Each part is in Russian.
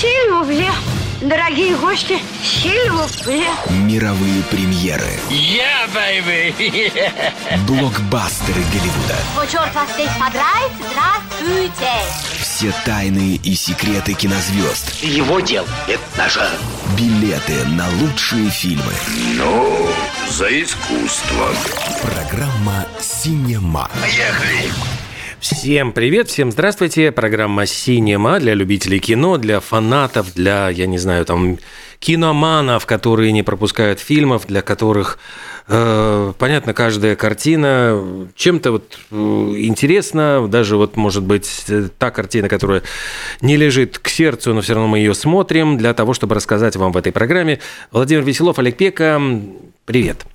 Сильвупле. Дорогие гости, сильвупле. Мировые премьеры. Я, baby! Блокбастеры Голливуда. О, черт вас здесь подрать, здравствуйте! Все тайны и секреты кинозвезд. Его дел – это наше. Билеты на лучшие фильмы. Ну, за искусство. Программа «Синема». Поехали! Всем привет, всем здравствуйте. Программа «Синема» для любителей кино, для фанатов, для, я не знаю, там, киноманов, которые не пропускают фильмов, для которых, э, понятно, каждая картина чем-то вот э, интересна, даже вот, может быть, та картина, которая не лежит к сердцу, но все равно мы ее смотрим, для того, чтобы рассказать вам в этой программе. Владимир Веселов, Олег Пека, привет.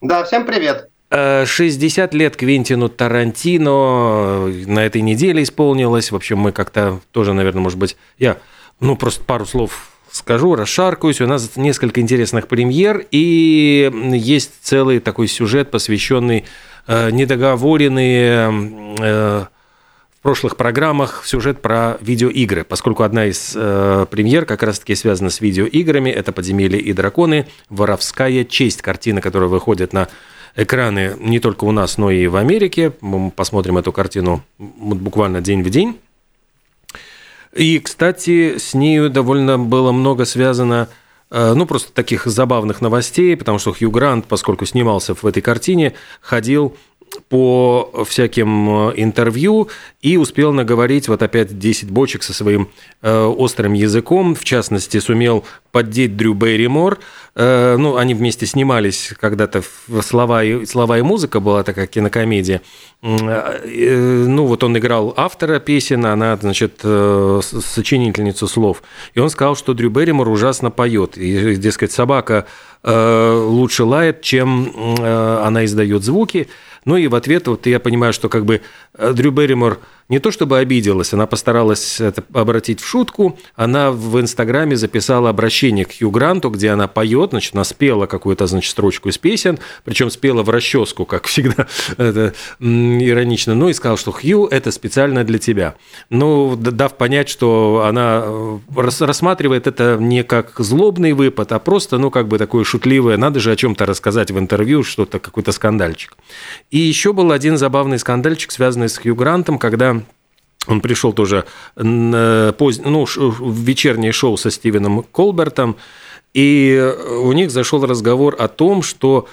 Да, всем привет. 60 Э, лет Квентину Тарантино на этой неделе исполнилось. В общем, мы как-то тоже, наверное, может быть, я, ну, просто пару слов скажу, расшаркаюсь. У нас несколько интересных премьер, и есть целый такой сюжет, посвященный э, недоговоренные э, в прошлых программах сюжет про видеоигры, поскольку одна из э, премьер как раз-таки связана с видеоиграми. Это «Подземелье и драконы. Воровская честь». Картина, которая выходит на экраны не только у нас, но и в Америке. Мы посмотрим эту картину буквально день в день. И, кстати, с нею довольно было много связано, ну, просто таких забавных новостей, потому что Хью Грант, поскольку снимался в этой картине, ходил по всяким интервью и успел наговорить вот опять 10 бочек со своим э, острым языком. В частности, сумел поддеть Дрю Берримор. Э, ну, они вместе снимались когда-то «Слова и, «Слова и музыка» была такая кинокомедия. Э, ну, вот он играл автора песен, она, значит, э, сочинительницу слов. И он сказал, что Дрю Берримор ужасно поет. И, дескать, собака э, лучше лает, чем э, она издает звуки. Ну и в ответ, вот я понимаю, что как бы э, Дрю Берримор не то чтобы обиделась, она постаралась это обратить в шутку. Она в Инстаграме записала обращение к Хью Гранту, где она поет, значит, она спела какую-то, значит, строчку из песен, причем спела в расческу, как всегда, это иронично. Ну и сказал, что Хью, это специально для тебя. Ну, дав понять, что она э, рассматривает это не как злобный выпад, а просто, ну, как бы такое шутливое, надо же о чем-то рассказать в интервью, что-то, какой-то скандальчик. И еще был один забавный скандальчик, связанный с Хью Грантом, когда он пришел тоже поз... ну, в вечернее шоу со Стивеном Колбертом, и у них зашел разговор о том, что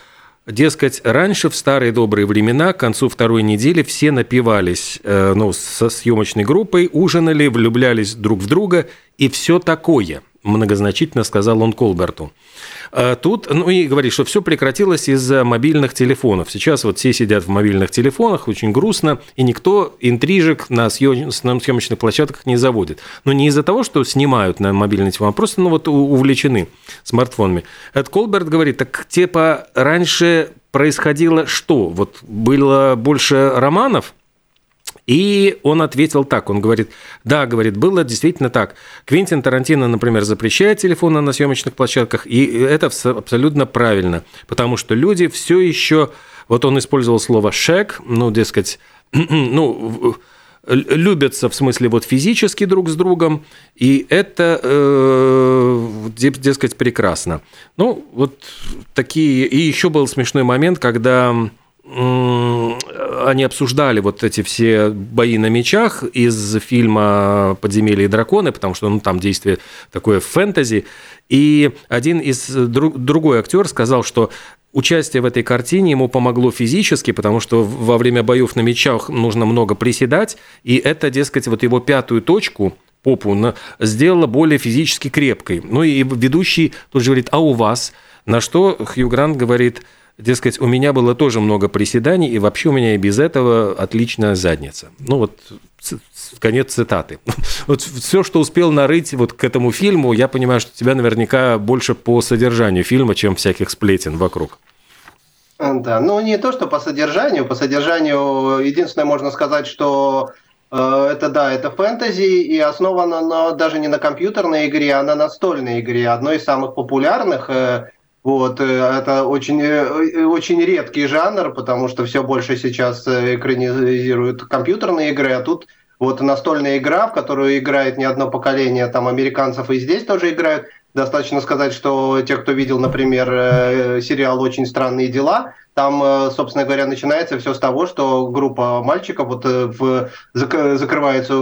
Дескать, раньше, в старые добрые времена, к концу второй недели все напивались ну, со съемочной группой, ужинали, влюблялись друг в друга и все такое, многозначительно сказал он Колберту. Тут, ну и говорит, что все прекратилось из-за мобильных телефонов. Сейчас вот все сидят в мобильных телефонах, очень грустно, и никто интрижек на съемочных площадках не заводит. Но не из-за того, что снимают на мобильный телефон, а просто ну, вот увлечены смартфонами. Эд Колберт говорит, так типа раньше происходило что? Вот было больше романов, и он ответил так, он говорит, да, говорит, было действительно так. Квентин Тарантино, например, запрещает телефоны на съемочных площадках, и это абсолютно правильно, потому что люди все еще, вот он использовал слово «шек», ну, дескать, ну, любятся в смысле вот физически друг с другом, и это, э, дескать, прекрасно. Ну, вот такие... И еще был смешной момент, когда они обсуждали вот эти все бои на мечах из фильма «Подземелье и драконы», потому что ну, там действие такое фэнтези. И один из другой актер сказал, что участие в этой картине ему помогло физически, потому что во время боев на мечах нужно много приседать, и это, дескать, вот его пятую точку попу сделала более физически крепкой. Ну и ведущий тут же говорит, а у вас? На что Хью Грант говорит – Дескать, у меня было тоже много приседаний, и вообще у меня и без этого отличная задница. Ну вот конец цитаты. Вот все, что успел нарыть вот к этому фильму, я понимаю, что тебя наверняка больше по содержанию фильма, чем всяких сплетен вокруг. Да, ну не то, что по содержанию. По содержанию единственное можно сказать, что э, это да, это фэнтези и основано на, даже не на компьютерной игре, а на настольной игре. Одной из самых популярных э, вот, э, это очень, э, очень редкий жанр, потому что все больше сейчас экранизируют компьютерные игры, а тут Вот настольная игра, в которую играет не одно поколение там американцев и здесь тоже играют. Достаточно сказать, что те, кто видел, например, э, сериал «Очень странные дела», там, э, собственно говоря, начинается все с того, что группа мальчиков вот э, в, закрывается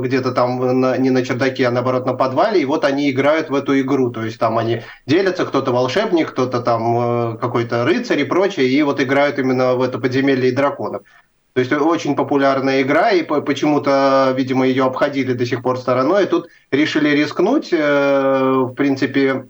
где-то там на, не на чердаке, а наоборот на подвале, и вот они играют в эту игру. То есть там они делятся, кто-то волшебник, кто-то там какой-то рыцарь и прочее, и вот играют именно в это подземелье и драконов. То есть очень популярная игра, и почему-то, видимо, ее обходили до сих пор стороной. И тут решили рискнуть. Э, в принципе,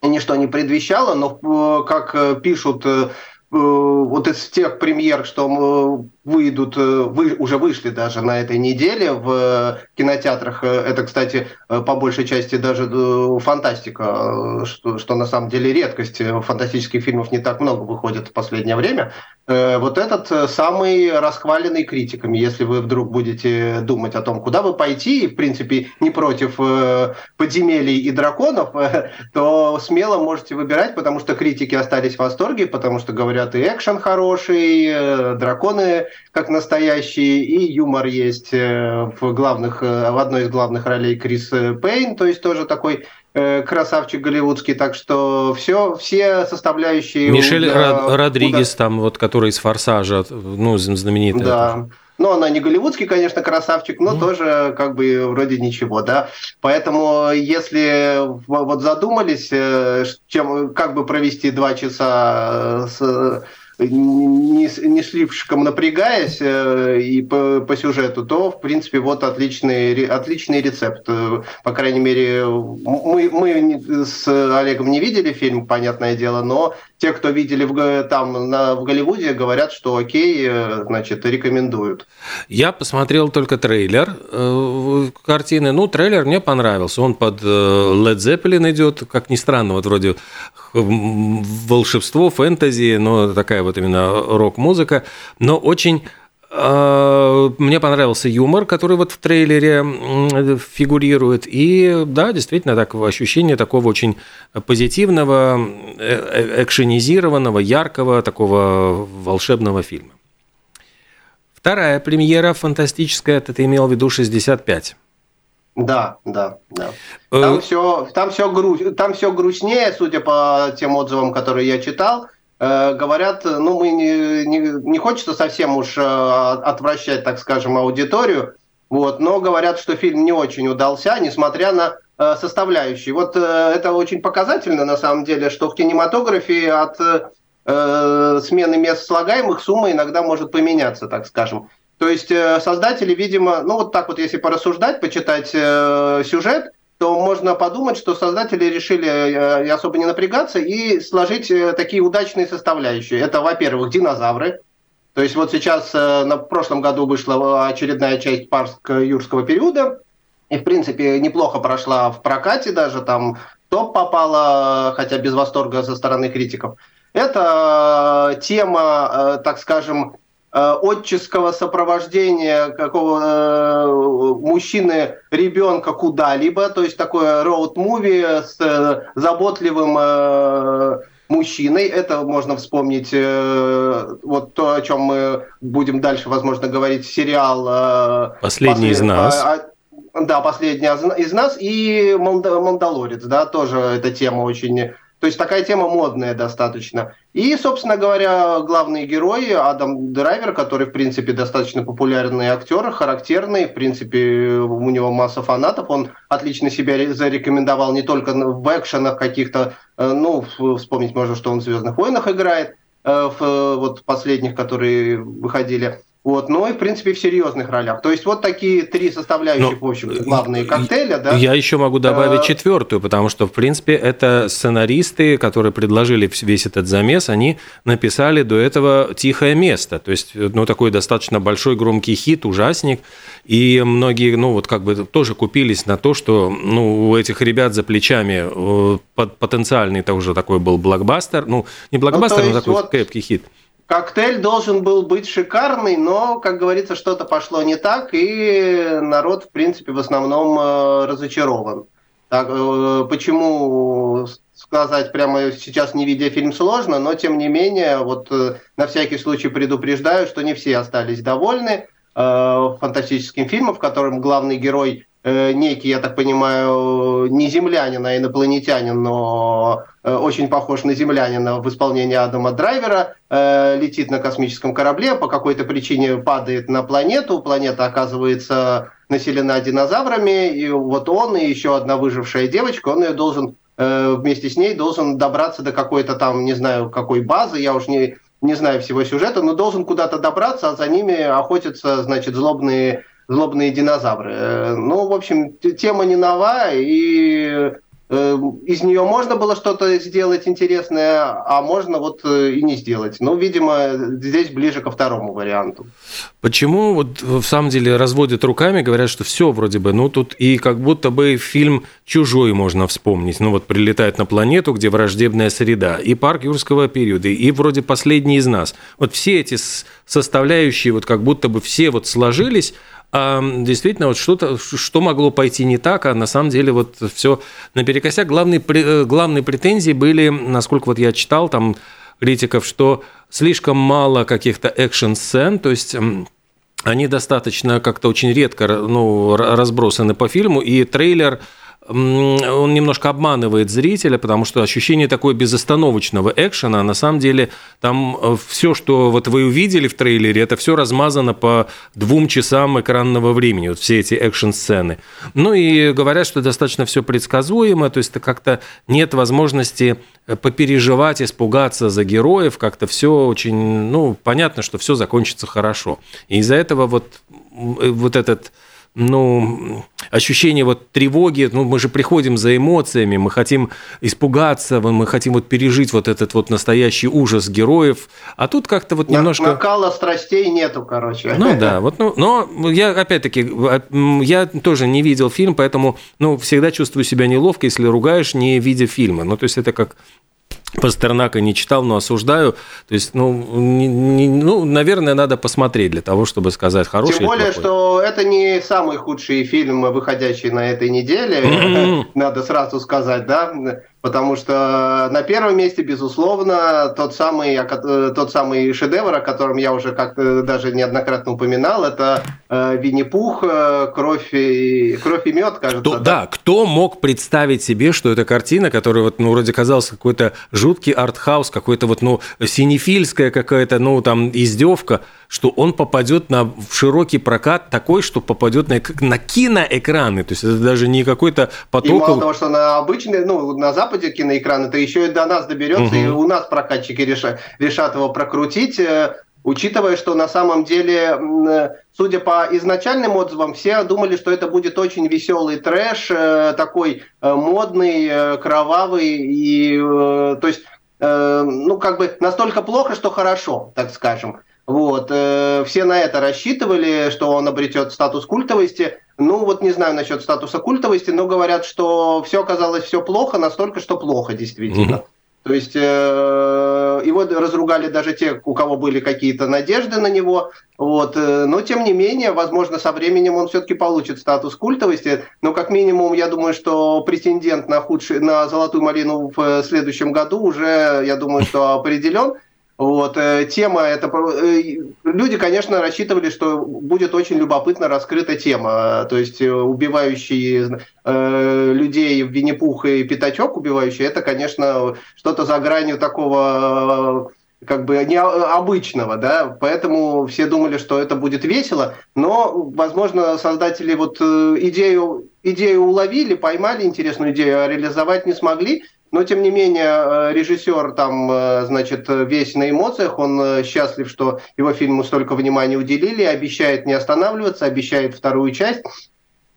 ничто не предвещало, но э, как пишут э, вот из тех премьер, что выйдут, вы, уже вышли даже на этой неделе в кинотеатрах. Это, кстати, по большей части даже фантастика, что, что на самом деле редкость. Фантастических фильмов не так много выходит в последнее время. Э, вот этот э, самый расхваленный критиками. Если вы вдруг будете думать о том, куда вы пойти, в принципе, не против э, подземелий и драконов, то смело можете выбирать, потому что критики остались в восторге, потому что говорят и экшен хороший, драконы как настоящие, и юмор есть в, главных, в одной из главных ролей Крис Пейн, то есть тоже такой Э, красавчик голливудский, так что все, все составляющие... Мишель для... Родригес, там вот, который из «Форсажа», ну, знаменитый. Да, ну, она не голливудский, конечно, красавчик, но mm. тоже как бы вроде ничего, да. Поэтому, если вот задумались, э, чем, как бы провести два часа с не, не слишком напрягаясь э, и по, по сюжету, то, в принципе, вот отличный, отличный рецепт. Э, по крайней мере, мы, мы с Олегом не видели фильм, понятное дело, но те, кто видели в, там на, в Голливуде, говорят, что окей, э, значит, рекомендуют. Я посмотрел только трейлер э, картины. Ну, трейлер мне понравился. Он под э, Led Zeppelin идет, как ни странно, вот вроде волшебство, фэнтези, но такая вот именно рок-музыка, но очень мне понравился юмор, который вот в трейлере фигурирует. И да, действительно, так, ощущение такого очень позитивного, э, э, экшенизированного, яркого, такого волшебного фильма. Вторая премьера фантастическая, это ты имел в виду 65. Да, да, да. Э, там все, там все, гру... там все грустнее, судя по тем отзывам, которые я читал. Э, говорят, ну, мы не, не, не хочется совсем уж э, отвращать, так скажем, аудиторию, вот, но говорят, что фильм не очень удался, несмотря на э, составляющие. Вот это очень показательно, на самом деле, что в кинематографе от э, смены мест слагаемых сумма иногда может поменяться, так скажем. То есть создатели, видимо, ну вот так вот, если порассуждать, почитать э, сюжет, то можно подумать, что создатели решили э, особо не напрягаться и сложить э, такие удачные составляющие. Это, во-первых, динозавры. То есть вот сейчас э, на прошлом году вышла очередная часть парк юрского периода, и, в принципе, неплохо прошла в прокате даже, там топ попала, хотя без восторга со стороны критиков. Это тема, так скажем, отческого сопровождения какого э, мужчины ребенка куда-либо, то есть такое роуд-муви с э, заботливым э, мужчиной. Это можно вспомнить э, вот то, о чем мы будем дальше, возможно, говорить, сериал э, «Последний послед... из нас». А, а, да, последний из нас и Мандалорец, да, тоже эта тема очень то есть такая тема модная достаточно. И, собственно говоря, главные герои Адам Драйвер, который, в принципе, достаточно популярный актер, характерный, в принципе, у него масса фанатов, он отлично себя зарекомендовал не только в экшенах каких-то, э, ну, вспомнить можно, что он в «Звездных войнах» играет, э, в вот последних, которые выходили. Вот, но и, в принципе, в серьезных ролях. То есть, вот такие три составляющих, но, в общем главные коктейля. Да? Я еще могу добавить а... четвертую, потому что, в принципе, это сценаристы, которые предложили весь этот замес, они написали до этого «Тихое место». То есть, ну, такой достаточно большой громкий хит, ужасник. И многие, ну, вот как бы тоже купились на то, что, ну, у этих ребят за плечами э, потенциальный тоже такой был блокбастер. Ну, не блокбастер, ну, но такой вот... крепкий хит. Коктейль должен был быть шикарный, но, как говорится, что-то пошло не так, и народ, в принципе, в основном э, разочарован. Так, э, почему сказать прямо сейчас, не видя фильм, сложно, но, тем не менее, вот э, на всякий случай предупреждаю, что не все остались довольны. фантастическим фильмом, в котором главный герой некий, я так понимаю, не землянин, а инопланетянин, но э, очень похож на землянина в исполнении Адама Драйвера, э, летит на космическом корабле, по какой-то причине падает на планету, планета оказывается населена динозаврами, и вот он и еще одна выжившая девочка, он ее должен вместе с ней должен добраться до какой-то там, не знаю, какой базы, я уж не, не знаю всего сюжета, но должен куда-то добраться, а за ними охотятся, значит, злобные злобные динозавры. Э, ну, в общем, тема не новая, и э, из нее можно было что-то сделать интересное, а можно вот э, и не сделать. Ну, видимо, здесь ближе ко второму варианту. Почему вот в самом деле разводят руками, говорят, что все вроде бы, ну тут и как будто бы фильм «Чужой» можно вспомнить. Ну вот прилетает на планету, где враждебная среда, и парк юрского периода, и вроде «Последний из нас». Вот все эти составляющие вот как будто бы все вот сложились, действительно вот что-то, что могло пойти не так, а на самом деле вот все наперекосяк. Главные, э, главные претензии были, насколько вот я читал там критиков, что слишком мало каких-то экшн-сцен, то есть они достаточно как-то очень редко ну, разбросаны по фильму, и трейлер – он немножко обманывает зрителя, потому что ощущение такое безостановочного экшена, а на самом деле там э, все, что вот вы увидели в трейлере, это все размазано по двум часам экранного времени, вот все эти экшн-сцены. Ну и говорят, что достаточно все предсказуемо, то есть как-то нет возможности э, попереживать, испугаться за героев, как-то все очень, ну, понятно, что все закончится хорошо. И из-за этого вот, э, вот этот ну, ощущение вот тревоги, ну, мы же приходим за эмоциями, мы хотим испугаться, мы хотим вот пережить вот этот вот настоящий ужас героев, а тут как-то вот немножко... Накала страстей нету, короче. Ну да, вот, ну, но я опять-таки, я тоже не видел фильм, поэтому, ну, всегда чувствую себя неловко, если ругаешь, не видя фильма. Ну, то есть это как Пастернака не читал, но осуждаю. То есть, ну, не, не, ну, наверное, надо посмотреть для того, чтобы сказать хороший. Тем более, что это не самый худший фильм, выходящий на этой неделе. Надо сразу сказать, да потому что на первом месте, безусловно, тот самый, э, тот самый шедевр, о котором я уже как-то даже неоднократно упоминал, это э, Винни-Пух, э, кровь и, кровь и мед, кажется. Кто, да? да, кто мог представить себе, что эта картина, которая вот, ну, вроде казалась какой-то жуткий артхаус, какой-то вот, ну, синефильская какая-то, ну, там, издевка, что он попадет на в широкий прокат такой, что попадет на, на киноэкраны. То есть это даже не какой-то поток. И мало того, что на обычный, ну, на Западе киноэкран, это еще и до нас доберется, угу. и у нас прокатчики решат, решат его прокрутить э, учитывая, что на самом деле, судя по изначальным отзывам, все думали, что это будет очень веселый трэш, э, такой э, модный, кровавый, и, то есть, ну, как бы настолько плохо, что хорошо, так скажем. Вот, э, все на это рассчитывали, что он обретет статус культовости. Ну, вот не знаю насчет статуса культовости, но говорят, что все оказалось все плохо, настолько, что плохо действительно. Mm-hmm. То есть э, его разругали даже те, у кого были какие-то надежды на него. Вот. Э, но тем не менее, возможно, со временем он все-таки получит статус культовости. Но как минимум, я думаю, что претендент на худший, на золотую малину в следующем году уже, я думаю, что определен. Вот, э, тема, это, э, люди, конечно, рассчитывали, что будет очень любопытно раскрыта тема, то есть э, убивающие э, людей Винни-Пух и Пятачок убивающие, это, конечно, что-то за гранью такого как бы необычного, да, поэтому все думали, что это будет весело, но, возможно, создатели вот идею, идею уловили, поймали интересную идею, а реализовать не смогли, но, тем не менее, э, режиссер там, э, значит, весь на эмоциях, он э, счастлив, что его фильму столько внимания уделили, обещает не останавливаться, обещает вторую часть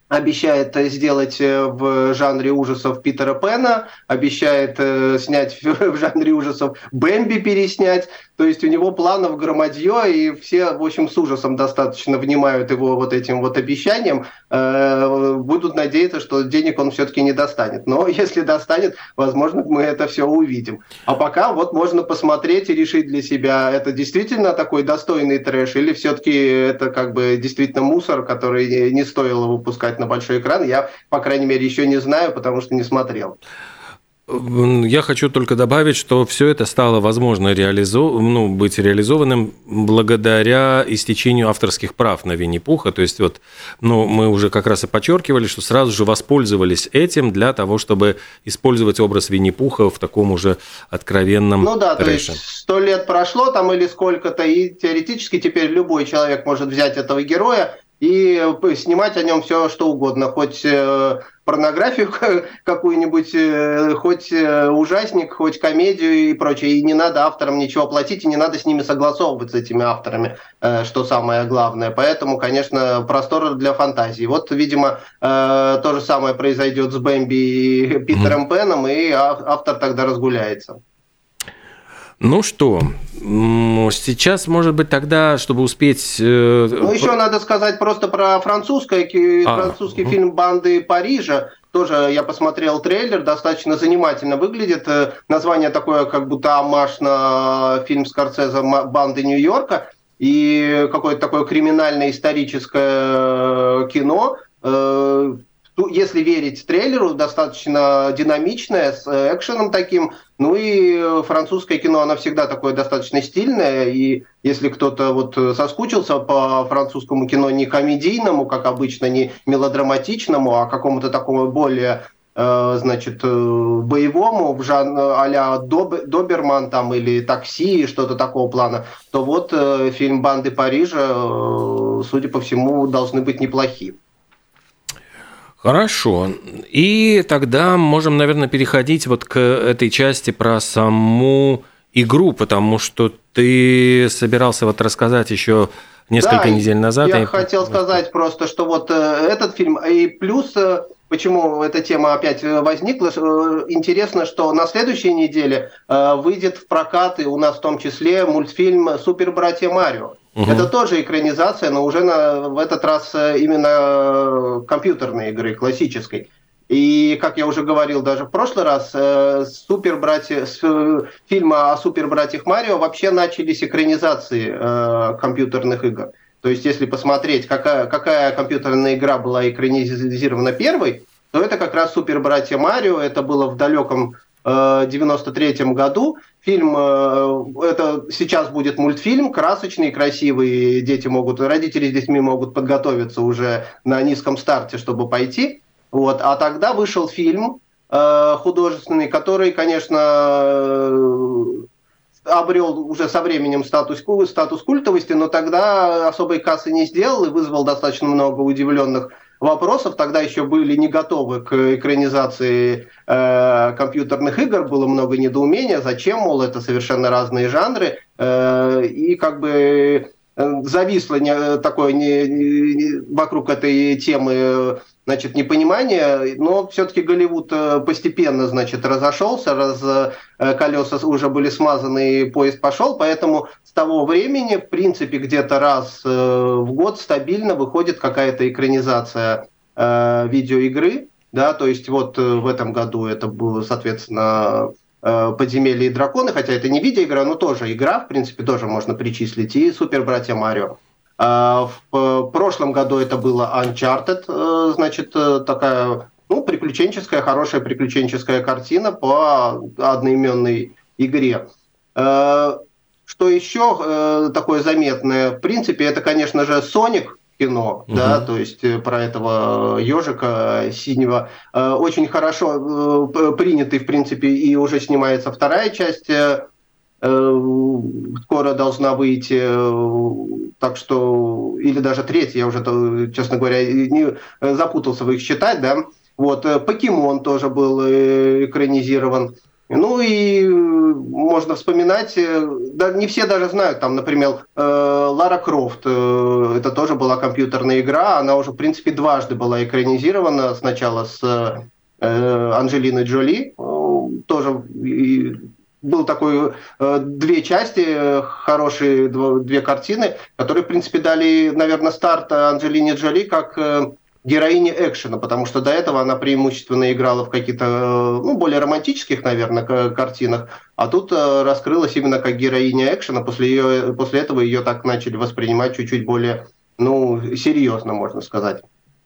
обещает сделать в жанре ужасов Питера Пена, обещает снять в жанре ужасов Бэмби переснять. То есть у него планов громадье, и все, в общем, с ужасом достаточно внимают его вот этим вот обещаниям. Э, будут надеяться, что денег он все-таки не достанет. Но если достанет, возможно, мы это все увидим. А пока вот можно посмотреть и решить для себя, это действительно такой достойный трэш, или все-таки это как бы действительно мусор, который не стоило выпускать на большой экран. Я, по крайней мере, еще не знаю, потому что не смотрел. Я хочу только добавить, что все это стало возможно реализов... ну, быть реализованным благодаря истечению авторских прав на Винни-Пуха. То есть вот, ну, мы уже как раз и подчеркивали, что сразу же воспользовались этим для того, чтобы использовать образ Винни-Пуха в таком уже откровенном Ну да, трэше. то есть сто лет прошло там или сколько-то, и теоретически теперь любой человек может взять этого героя и снимать о нем все, что угодно, хоть э, порнографию какую-нибудь, э, хоть э, ужасник, хоть комедию и прочее. И не надо авторам ничего платить, и не надо с ними согласовывать, с этими авторами, что самое главное. Поэтому, конечно, простор для фантазии. Вот, видимо, то же самое произойдет с Бэмби и Питером Пеном, и автор тогда разгуляется. Ну что, сейчас, может быть, тогда, чтобы успеть... Э, ну, еще надо сказать просто про французское, а, французский угу. фильм «Банды Парижа». Тоже я посмотрел трейлер, достаточно занимательно выглядит. Э, название такое, как будто амаш на фильм Скорсезе «Банды Нью-Йорка». И какое-то такое криминальное историческое кино э, ну, если верить трейлеру, достаточно динамичная, с э, экшеном таким. Ну и французское кино, оно всегда такое достаточно стильное. И если кто-то вот соскучился по французскому кино не комедийному, как обычно, не мелодраматичному, а какому-то такому более э, значит, э, боевому, в жан а-ля Доб, Доберман там или Такси, что-то такого плана, то вот фильм «Банды Парижа», судя по всему, должны быть неплохие. Хорошо. И тогда можем, наверное, переходить вот к этой части про саму игру, потому что ты собирался вот рассказать еще несколько да, недель назад. Я и... хотел сказать просто, что вот э, этот фильм, и плюс э, почему эта тема опять возникла. Э, интересно, что на следующей неделе выйдет в прокат, и у нас в том числе мультфильм «Супер братья Марио». Угу. Это тоже экранизация, но уже на, в этот раз э, именно компьютерной игры, классической. И, как я уже говорил даже в прошлый раз, э, супер братья, с э, фильма о супер братьях Марио вообще начались экранизации э, компьютерных игр. То есть, если посмотреть, какая, какая компьютерная игра была экранизирована первой, то это как раз супер братья Марио. Это было в далеком 93 году. Фильм, э, это сейчас будет мультфильм, красочный, красивый, дети могут, родители с детьми могут подготовиться уже на низком старте, чтобы пойти. Вот. А тогда вышел фильм э, художественный, который, конечно, э, обрел уже со временем статус, статус культовости, но тогда особой кассы не сделал и вызвал достаточно много удивленных вопросов. Тогда еще были не готовы к экранизации э, компьютерных игр, было много недоумения, зачем, мол, это совершенно разные жанры. Э, и как бы зависло не, такое не, не, вокруг этой темы значит, непонимание, но все-таки Голливуд э, постепенно, значит, разошелся, раз э, колеса уже были смазаны и поезд пошел, поэтому с того времени, в принципе, где-то раз э, в год стабильно выходит какая-то экранизация видеоигры, да, то есть вот в этом году это было, соответственно, «Подземелье и драконы», хотя это не видеоигра, но тоже игра, в принципе, тоже можно причислить, и «Супер братья Марио». А, в прошлом году это было Uncharted, э, значит, э, такая ну, приключенческая, хорошая приключенческая картина по одноименной игре. Э, что еще такое заметное? В принципе, это, конечно же, Соник кино, угу. да, то есть про этого ежика синего. Очень хорошо принятый, в принципе, и уже снимается вторая часть Э, скоро должна выйти, э, так что, или даже третья, я уже, честно говоря, не запутался в их считать, да. Вот, э, Покемон тоже был экранизирован. Ну и можно вспоминать, да, не все даже знают, там, например, Лара Крофт, это тоже была компьютерная игра, она уже, в принципе, дважды была экранизирована, сначала с Анджелиной Джоли, тоже был такой э, две части, э, хорошие две картины, которые, в принципе, дали, наверное, старт Анджелине Джоли как э, героине экшена, потому что до этого она преимущественно играла в каких-то ну, более романтических, наверное, картинах, а тут раскрылась именно как героиня экшена. После, ее, после этого ее так начали воспринимать чуть-чуть более ну, серьезно, можно сказать.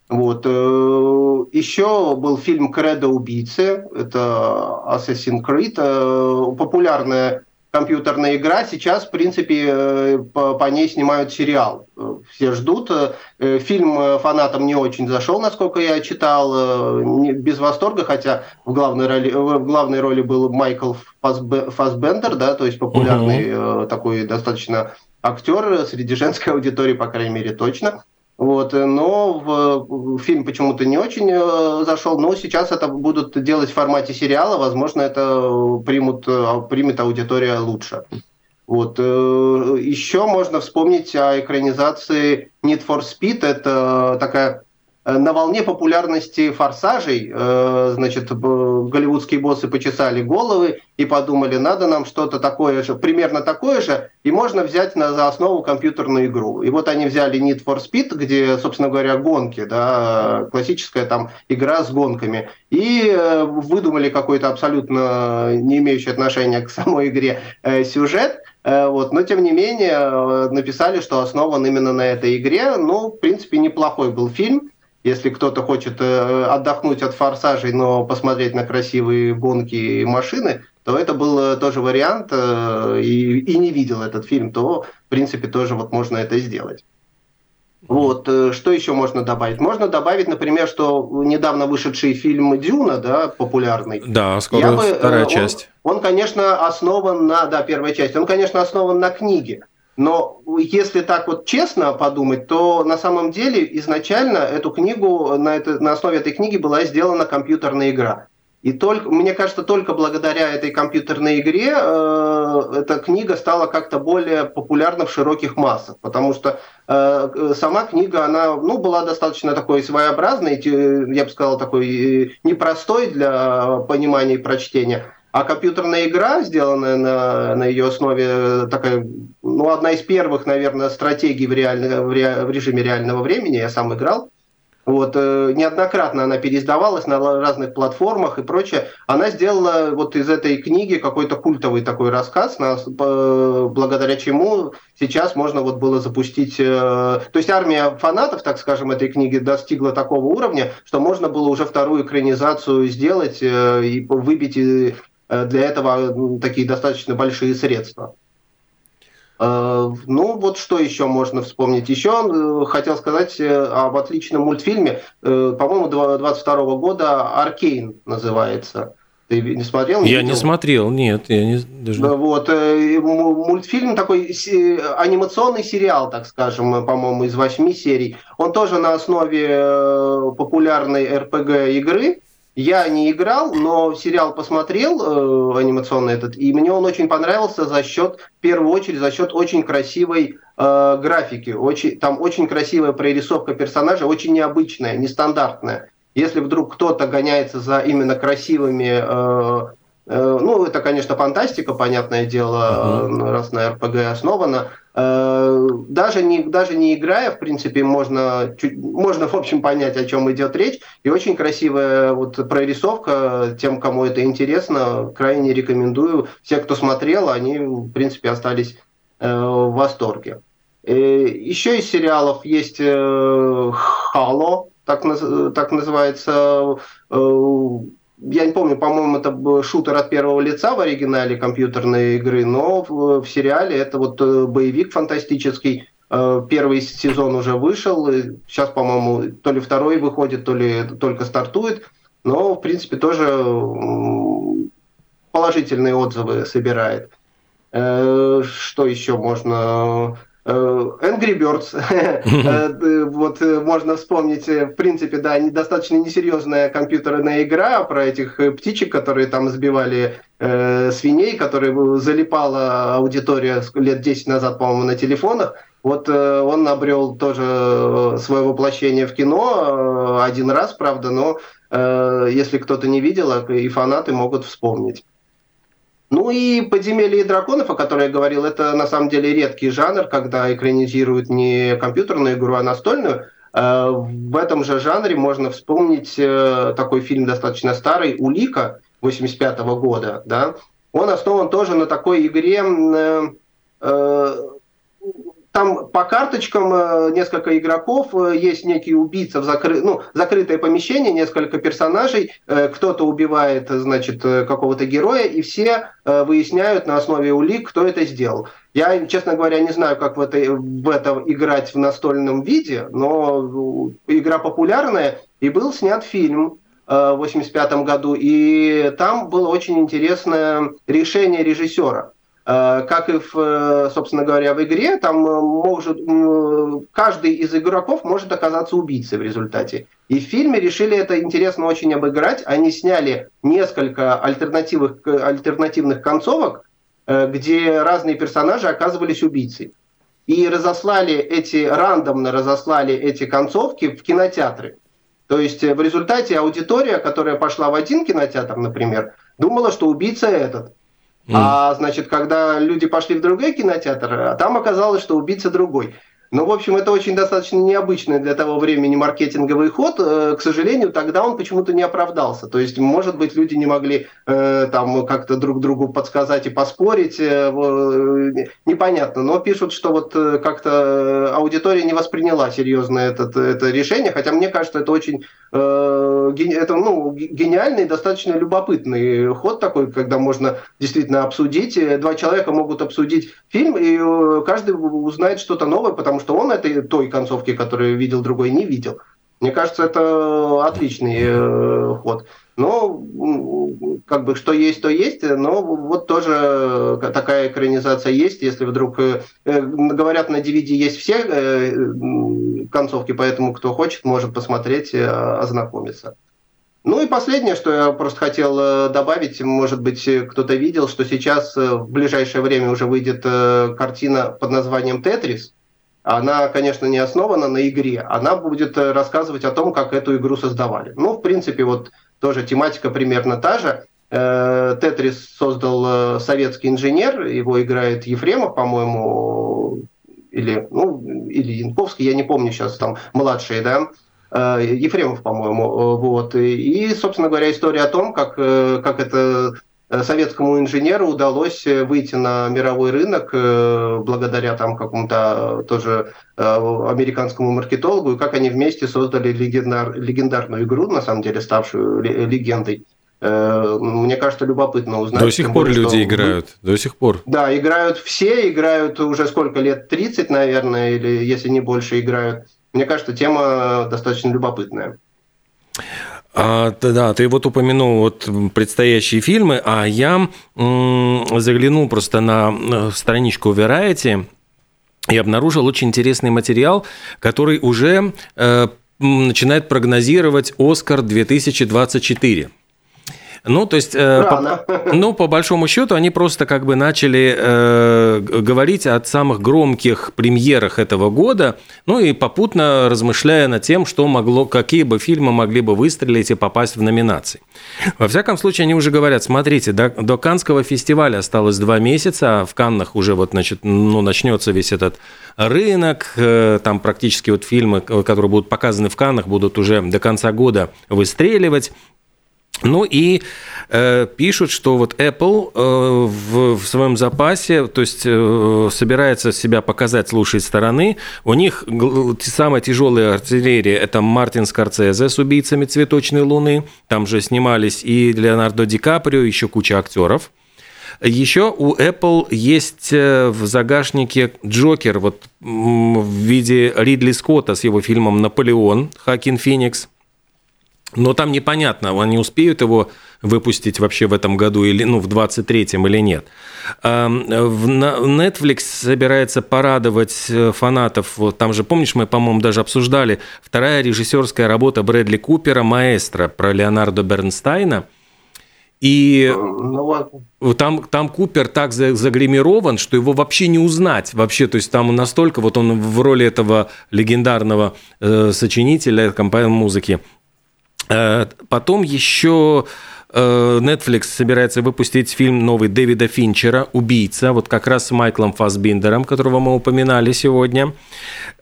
Вот. Э, Еще был фильм «Кредо убийцы», это Assassin's Creed, э, популярная компьютерная игра. Сейчас, в принципе, э, по, по ней снимают сериал. Все ждут. Фильм фанатам не очень зашел, насколько я читал, без восторга, хотя в главной роли, в главной роли был Майкл Фасбендер, да, то есть популярный угу. такой достаточно актер среди женской аудитории, по крайней мере, точно. Вот, но в, фильм почему-то не очень э, зашел, но сейчас это будут делать в формате сериала, возможно, это примут, э, примет аудитория лучше. Вот. Э, еще можно вспомнить о экранизации Need for Speed. Это такая Э, на волне популярности форсажей, э, значит, голливудские боссы почесали головы и подумали, надо нам что-то такое же, примерно такое же, и можно взять на, за основу компьютерную игру. И вот они взяли Need for Speed, где, собственно говоря, гонки, да, классическая там игра с гонками, и э, выдумали какой-то абсолютно не имеющий отношения к самой игре сюжет, вот, но тем не менее написали, что основан именно на этой игре. Ну, в принципе, неплохой был фильм. Если кто-то хочет э, отдохнуть от форсажей, но посмотреть на красивые гонки и машины, то это был э, тоже вариант, э, и, и не видел этот фильм, то, в принципе, тоже вот можно это сделать. Вот, что еще можно добавить? Можно добавить, например, что недавно вышедший фильм «Дюна», да, популярный. Да, скоро бы, вторая он, часть. Он, конечно, основан на, да, первая часть, он, конечно, основан на книге. Но если так вот честно подумать, то на самом деле изначально эту книгу, на, это, на основе этой книги была сделана компьютерная игра. И только, мне кажется, только благодаря этой компьютерной игре э, эта книга стала как-то более популярна в широких массах, потому что э, сама книга, она ну, была достаточно такой своеобразной, я бы сказал, такой э, непростой для понимания и прочтения. А компьютерная игра, сделанная на, на ее основе, такая, ну, одна из первых, наверное, стратегий в, реально, в, ре, в режиме реального времени, я сам играл. Вот, э, неоднократно она переиздавалась на разных платформах и прочее. Она сделала вот из этой книги какой-то культовый такой рассказ, нас, э, благодаря чему сейчас можно вот было запустить... Э, то есть армия фанатов, так скажем, этой книги достигла такого уровня, что можно было уже вторую экранизацию сделать э, и выбить Э, для этого такие достаточно большие средства. Э, ну, вот что еще можно вспомнить? Еще э, хотел сказать об отличном мультфильме, по-моему, 22 года «Аркейн» называется. Ты не смотрел? Не я видел? не смотрел, нет, я не даже. Вот мультфильм такой анимационный сериал, так скажем, по-моему, из восьми серий. Он тоже на основе популярной РПГ игры я не играл, но сериал посмотрел э, анимационный этот, и мне он очень понравился за счет, в первую очередь, за счет очень красивой э, графики. Очень, там очень красивая прорисовка персонажа, очень необычная, нестандартная. Если вдруг кто-то гоняется за именно красивыми э, ну, это, конечно, фантастика, понятное дело, uh-huh. раз на РПГ основано. Э, даже не, даже не играя, в принципе, можно, чуть, можно, в общем, понять, о чем идет речь. И очень красивая вот прорисовка. Тем, кому это интересно, крайне рекомендую. Все, кто смотрел, они, в принципе, остались э, в восторге. Э, еще из сериалов есть э, «Хало», так, так называется я не помню, по-моему, это был шутер от первого лица в оригинале компьютерной игры, но в, в сериале это вот э, боевик фантастический. Э, первый сезон уже вышел, сейчас, по-моему, то ли второй выходит, то ли только стартует, но, в принципе, тоже положительные отзывы собирает. Э, что еще можно Angry Birds, э, вот э, можно вспомнить, в принципе, да, достаточно несерьезная компьютерная игра про этих птичек, которые там сбивали э, свиней, которые залипала аудитория лет 10 назад, по-моему, на телефонах. Вот э, он обрел тоже свое воплощение в кино э, один раз, правда, но э, если кто-то не видел, и фанаты могут вспомнить. Ну и «Подземелье драконов», о которой я говорил, это на самом деле редкий жанр, когда экранизируют не компьютерную игру, а настольную. Э, в этом же жанре можно вспомнить э, такой фильм достаточно старый «Улика» 85 года. Да? Он основан тоже на такой игре, э, там по карточкам э, несколько игроков, э, есть некий убийца в закры... ну, закрытое помещение, несколько персонажей, э, кто-то убивает, значит, какого-то героя, и все выясняют на основе улик, кто это сделал. Я, честно говоря, не знаю, как в это, в это играть в настольном виде, но игра популярная, и был снят фильм в 1985 году, и там было очень интересное решение режиссера – как и, в, э, собственно говоря, в игре, там э, может, каждый из игроков может оказаться убийцей в результате. И в фильме решили это интересно очень обыграть. Они сняли несколько альтернативных, альтернативных концовок, где разные персонажи оказывались убийцей. И разослали эти, рандомно разослали эти концовки в кинотеатры. То есть в результате аудитория, которая пошла в один кинотеатр, например, думала, что убийца этот. А, значит, когда люди пошли в другой кинотеатр, а там оказалось, что убийца другой. Ну, в общем, это очень достаточно необычный для того времени маркетинговый ход. Э, к сожалению, тогда он почему-то не оправдался. То есть, может быть, люди не могли э, там как-то друг другу подсказать и поспорить. Э, э непонятно. Но пишут, что вот э, как-то аудитория не восприняла серьезно этот, это решение. Хотя мне кажется, это очень э, это, ну, гениальный, достаточно любопытный ход такой, когда можно действительно обсудить. Два человека могут обсудить фильм, и каждый узнает что-то новое, потому что он этой той концовки, которую видел другой, не видел. Мне кажется, это отличный э, ход. Но как бы что есть, то есть. Но вот тоже такая экранизация есть. Если вдруг э, э говорят, на DVD есть все э, концовки, поэтому кто хочет, может посмотреть, э, ознакомиться. Ну и последнее, что я просто хотел э, добавить, может быть, кто-то видел, что сейчас в ближайшее время уже выйдет картина под названием «Тетрис», она, конечно, не основана на игре, она будет э, рассказывать о том, как эту игру создавали. Ну, в принципе, вот тоже тематика примерно та же. Э, Тетрис создал э, советский инженер, его играет Ефремов, по-моему, или, ну, или Янковский, я не помню сейчас, там младший, да, Ефремов, по-моему, вот. И, собственно говоря, история о том, как, как это советскому инженеру удалось э, выйти на мировой рынок э, благодаря там какому-то тоже американскому маркетологу, и как они вместе создали легендар, легендарную игру, на самом деле ставшую легендой. Мне кажется, любопытно узнать. До сих пор более, люди что... играют, до сих пор. Да, играют все, играют уже сколько лет, 30, наверное, или если не больше играют. Мне кажется, тема достаточно любопытная. А, да, ты вот упомянул вот предстоящие фильмы, а я м, заглянул просто на э, страничку Variety и обнаружил очень интересный материал, который уже э, начинает прогнозировать «Оскар 2024». Ну, то есть, э, по, ну, по большому счету, они просто как бы начали э, говорить о самых громких премьерах этого года, ну и попутно размышляя над тем, что могло, какие бы фильмы могли бы выстрелить и попасть в номинации. Во всяком случае, они уже говорят, смотрите, до, до Канского фестиваля осталось два месяца, а в Каннах уже вот, значит, ну, начнется весь этот рынок, э, там практически вот фильмы, которые будут показаны в Каннах, будут уже до конца года выстреливать. Ну и э, пишут, что вот Apple э, в, в своем запасе, то есть э, собирается себя показать с лучшей стороны. У них самая тяжелая артиллерия – это Мартин Скорцезе с «Убийцами цветочной луны». Там же снимались и Леонардо Ди Каприо, еще куча актеров. Еще у Apple есть э, в загашнике Джокер вот в виде Ридли Скотта с его фильмом «Наполеон» Хакин Феникс – но там непонятно, они успеют его выпустить вообще в этом году или ну, в 23-м или нет. Netflix собирается порадовать э, фанатов. Там же, помнишь, мы, по-моему, даже обсуждали вторая режиссерская работа Брэдли Купера «Маэстро» про Леонардо Бернстайна. И ну, там, там Купер так загримирован, что его вообще не узнать. Вообще, то есть там настолько вот он в роли этого легендарного э, сочинителя компании музыки потом еще э, Netflix собирается выпустить фильм новый Дэвида Финчера «Убийца», вот как раз с Майклом Фасбиндером, которого мы упоминали сегодня.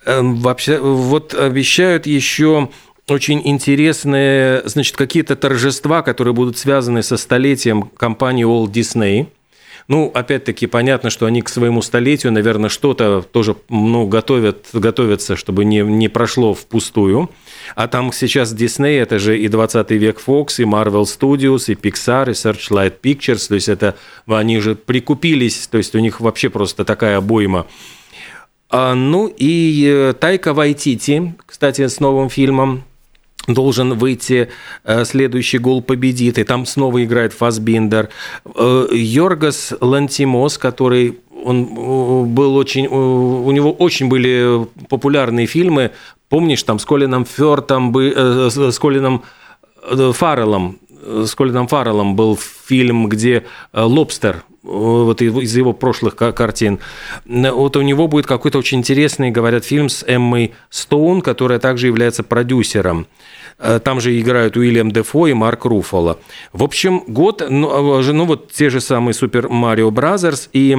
Э, вообще, вот обещают еще очень интересные, значит, какие-то торжества, которые будут связаны со столетием компании Walt Disney. Ну, опять-таки, понятно, что они к своему столетию, наверное, что-то тоже ну, готовят, готовятся, чтобы не, не прошло впустую. А там сейчас Disney, это же и 20 век Fox, и Marvel Studios, и Pixar, и Searchlight Pictures, то есть это они же прикупились, то есть у них вообще просто такая обойма. А, ну и э, Тайка Вайтити, кстати, с новым фильмом, должен выйти э, следующий гол победит, и там снова играет Фасбиндер. Э, Йоргас Лантимос, который он был очень, у него очень были популярные фильмы. Помнишь, там с Колином Фёртом, с Колином Фарреллом, с Колином Фарреллом был фильм, где «Лобстер», вот из его прошлых картин. Вот у него будет какой-то очень интересный, говорят, фильм с Эммой Стоун, которая также является продюсером. Э, там же играют Уильям Дефо и Марк Руффало. В общем, год, ну, ну вот те же самые Super Mario Brothers и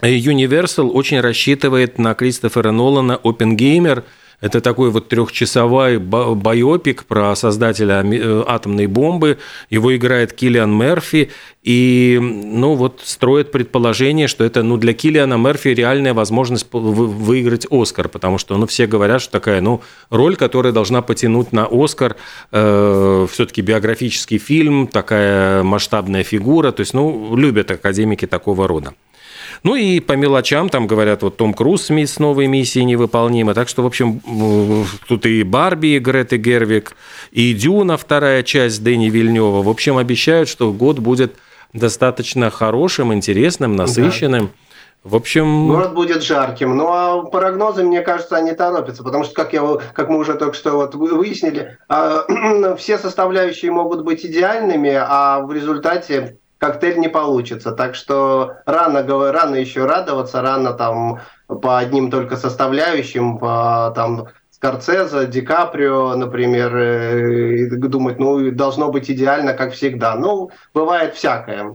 Universal очень рассчитывает на Кристофера Нолана «Опенгеймер», это такой вот трехчасовой байопик про создателя э, атомной бомбы. Его играет Киллиан Мерфи. И, ну, вот строит предположение, что это, ну, для Киллиана Мерфи реальная возможность выиграть Оскар, потому что, ну, все говорят, что такая, ну, роль, которая должна потянуть на Оскар, э, все-таки биографический фильм, такая масштабная фигура, то есть, ну, любят академики такого рода. Ну и по мелочам, там говорят, вот Том Круз с новой миссией невыполнима. Так что, в общем, тут и Барби, и Греты Гервик, и Дюна, вторая часть Дэни Вильнева. В общем, обещают, что год будет достаточно хорошим, интересным, насыщенным. Да. В общем... Город будет жарким. Ну, а прогнозы, мне кажется, они торопятся, потому что, как, я, как мы уже только что вот выяснили, а, все составляющие могут быть идеальными, а в результате коктейль не получится. Так что рано, рано еще радоваться, рано там по одним только составляющим, по там Скорцеза, Ди Каприо, например, э, думать, ну, должно быть идеально, как всегда. Ну, бывает всякое.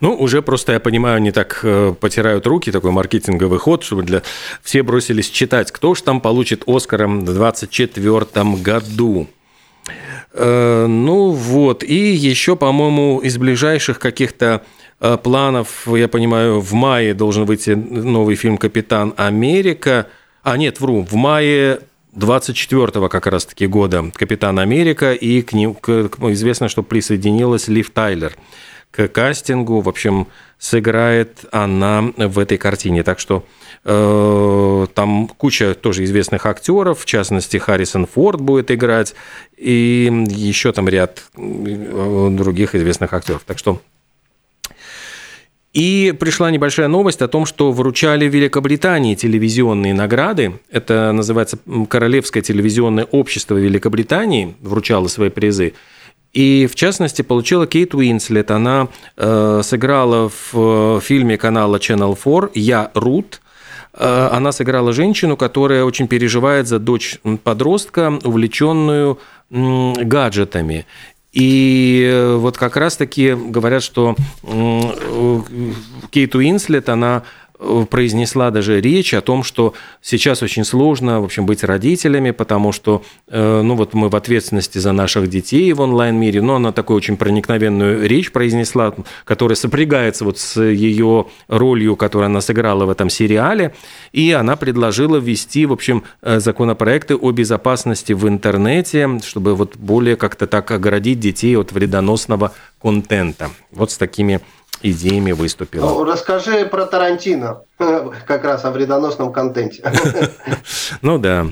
Ну, уже просто, я понимаю, они так э, потирают руки, такой маркетинговый ход, чтобы для... все бросились читать, кто же там получит Оскара в 2024 году. Э, ну вот, и еще, по-моему, из ближайших каких-то э, планов, я понимаю, в мае должен выйти новый фильм «Капитан Америка». А, нет, вру, в мае 24-го как раз-таки года «Капитан Америка», и к ним к, известно, что присоединилась Лив Тайлер к кастингу. В общем, сыграет она в этой картине. Так что Э, там куча тоже известных актеров, в частности, Харрисон Форд будет играть, и еще там ряд э, других известных актеров. Так что и пришла небольшая новость о том, что вручали в Великобритании телевизионные награды. Это называется Королевское телевизионное общество Великобритании, вручало свои призы. И, в частности, получила Кейт Уинслет. Она э, сыграла в фильме канала Channel 4 «Я Рут», Э, она сыграла женщину, которая очень переживает за дочь подростка, увлеченную гаджетами. И э, вот как раз-таки говорят, что э, Кейт Уинслет, она произнесла даже речь о том, что сейчас очень сложно, в общем, быть родителями, потому что, э, ну, вот мы в ответственности за наших детей в онлайн-мире, но она такую очень проникновенную речь произнесла, которая сопрягается вот с ее ролью, которую она сыграла в этом сериале, и она предложила ввести, в общем, э, законопроекты о безопасности в интернете, чтобы вот более как-то так оградить детей от вредоносного контента. Вот с такими идеями выступила. Ну, расскажи про Тарантино, как раз о вредоносном контенте. Ну да.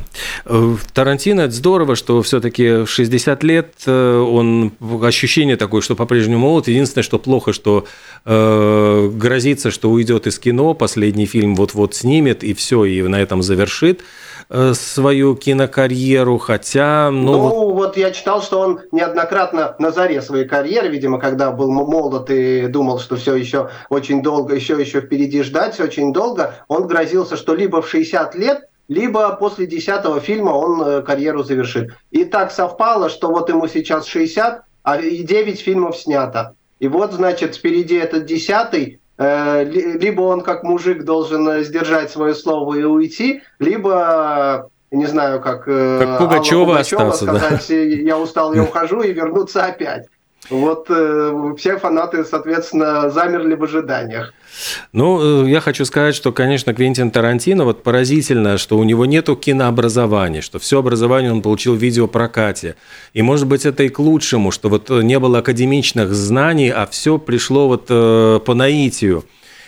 Тарантино, это здорово, что все-таки 60 лет, э, он ощущение такое, что по-прежнему молод. Единственное, что плохо, что э, грозится, что уйдет из кино, последний фильм вот-вот снимет, и все, и на этом завершит. Э, свою кинокарьеру, хотя... Ну, ну вот... вот я читал, что он неоднократно на заре своей карьеры, видимо, когда был молод и думал, что все еще очень долго, еще еще впереди ждать, очень долго, он грозился, что либо в 60 лет, либо после десятого фильма он э, карьеру завершит. И так совпало, что вот ему сейчас 60, а и 9 фильмов снято. И вот, значит, впереди этот десятый, либо он как мужик должен э, сдержать свое слово и уйти, либо не знаю, как, э, как Пугачева, Пугачева остаться, сказать, да. я устал, я ухожу и вернуться опять. Вот э, все фанаты, соответственно, замерли в ожиданиях. Ну, э, я хочу сказать, что, конечно, Квентин Тарантино, вот поразительно, что у него нету кинообразования, что все образование он получил в видеопрокате. И, может быть, это и к лучшему, что вот не было академичных знаний, а все пришло вот э, по наитию.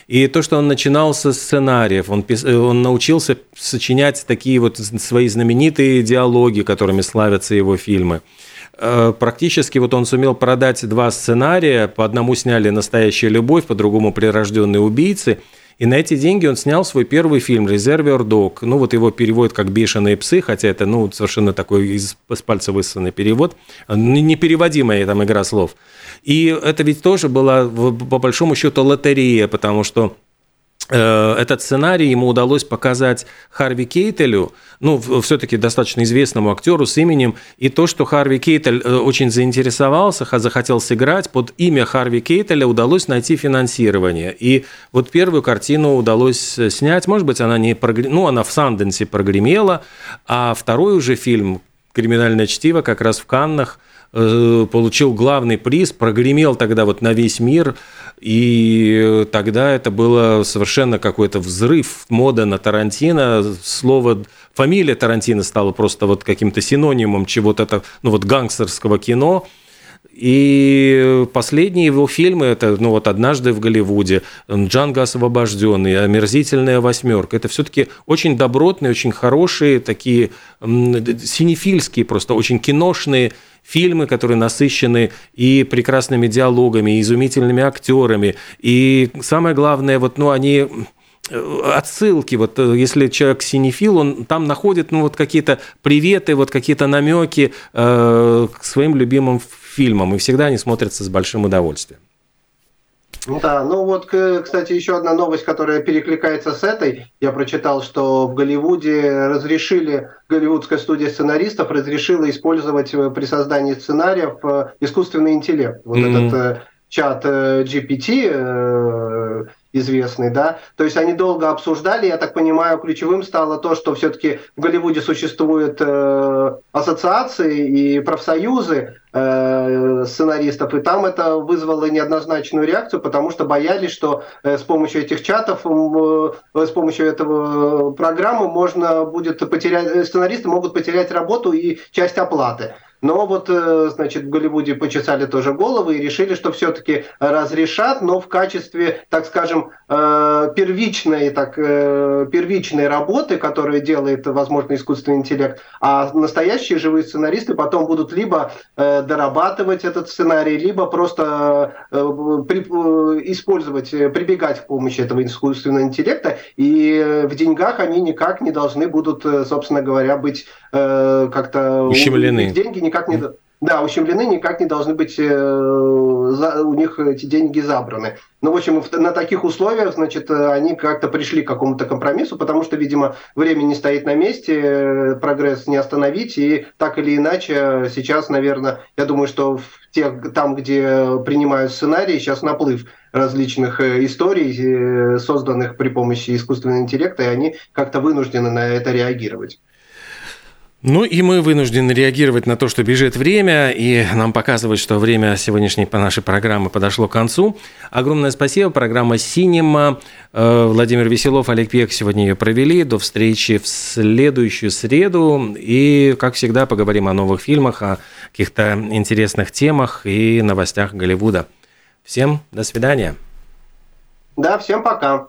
И то, что он начинал со сценариев, он, пис... Э, он научился сочинять такие вот свои знаменитые диалоги, которыми славятся его фильмы. Э, практически вот он сумел продать два сценария. По одному сняли «Настоящая любовь», по другому «Прирожденные убийцы». И на эти деньги он снял свой первый фильм «Резервер Дог». Ну, вот его переводят как «Бешеные псы», хотя это, ну, совершенно такой из, из пальца высосанный перевод. Непереводимая там игра слов. И это ведь тоже была, по большому счету, лотерея, потому что Э, этот сценарий ему удалось показать Харви Кейтелю, ну, все-таки достаточно известному актеру с именем, и то, что Харви Кейтель э, очень заинтересовался, захотел сыграть, под имя Харви Кейтеля удалось найти финансирование. И вот первую картину удалось э, снять, может быть, она не прогр... ну, она в Санденсе прогремела, а второй уже фильм «Криминальное чтиво» как раз в Каннах – Э, получил главный приз, прогремел тогда вот на весь мир, и тогда это было совершенно какой-то взрыв мода на Тарантино. Слово фамилия Тарантино стала просто вот каким-то синонимом чего-то, ну вот гангстерского кино – и последние его фильмы, это ну вот «Однажды в Голливуде», «Джанго освобожденный», «Омерзительная восьмерка», это все-таки очень добротные, очень хорошие, такие синефильские просто, очень киношные фильмы, которые насыщены и прекрасными диалогами, и изумительными актерами. И самое главное, вот, ну, они э, отсылки, вот э, если человек синефил, он там находит ну, вот какие-то приветы, вот какие-то намеки э, к своим любимым фильмам, и всегда они смотрятся с большим удовольствием. Да, ну вот, кстати, еще одна новость, которая перекликается с этой. Я прочитал, что в Голливуде разрешили, голливудская студия сценаристов разрешила использовать э, при создании сценариев э, искусственный интеллект. Вот mm-hmm. этот э, чат GPT, известный, да. То есть они долго обсуждали, я так понимаю, ключевым стало то, что все-таки в Голливуде существуют э, ассоциации и профсоюзы э, сценаристов, и там это вызвало неоднозначную реакцию, потому что боялись, что э, с помощью этих чатов, э, с помощью этого программы можно будет потерять, сценаристы могут потерять работу и часть оплаты. Но вот, э, значит, в Голливуде почесали тоже головы и решили, что все-таки разрешат, но в качестве, так скажем, первичной, так, э, первичной работы, которую делает, возможно, искусственный интеллект, а настоящие живые сценаристы потом будут либо дорабатывать этот сценарий, либо просто использовать, прибегать к помощи этого искусственного интеллекта, и в деньгах они никак не должны будут, собственно говоря, быть как-то... Ущемлены. Деньги никак не... Да, ущемлены никак не должны быть, э, за, у них эти деньги забраны. Ну, в общем, на таких условиях, значит, они как-то пришли к какому-то компромиссу, потому что, видимо, время не стоит на месте, э, прогресс не остановить, и так или иначе сейчас, наверное, я думаю, что в тех, там, где принимают сценарии, сейчас наплыв различных э, историй, созданных при помощи искусственного интеллекта, и они как-то вынуждены на это реагировать. Ну и мы вынуждены реагировать на то, что бежит время, и нам показывают, что время сегодняшней нашей программы подошло к концу. Огромное спасибо. Программа «Синема». Э, Владимир Веселов, Олег Пек сегодня ее провели. До встречи в следующую среду. И, как всегда, поговорим о новых фильмах, о каких-то интересных темах и новостях Голливуда. Всем до свидания. Да, всем пока.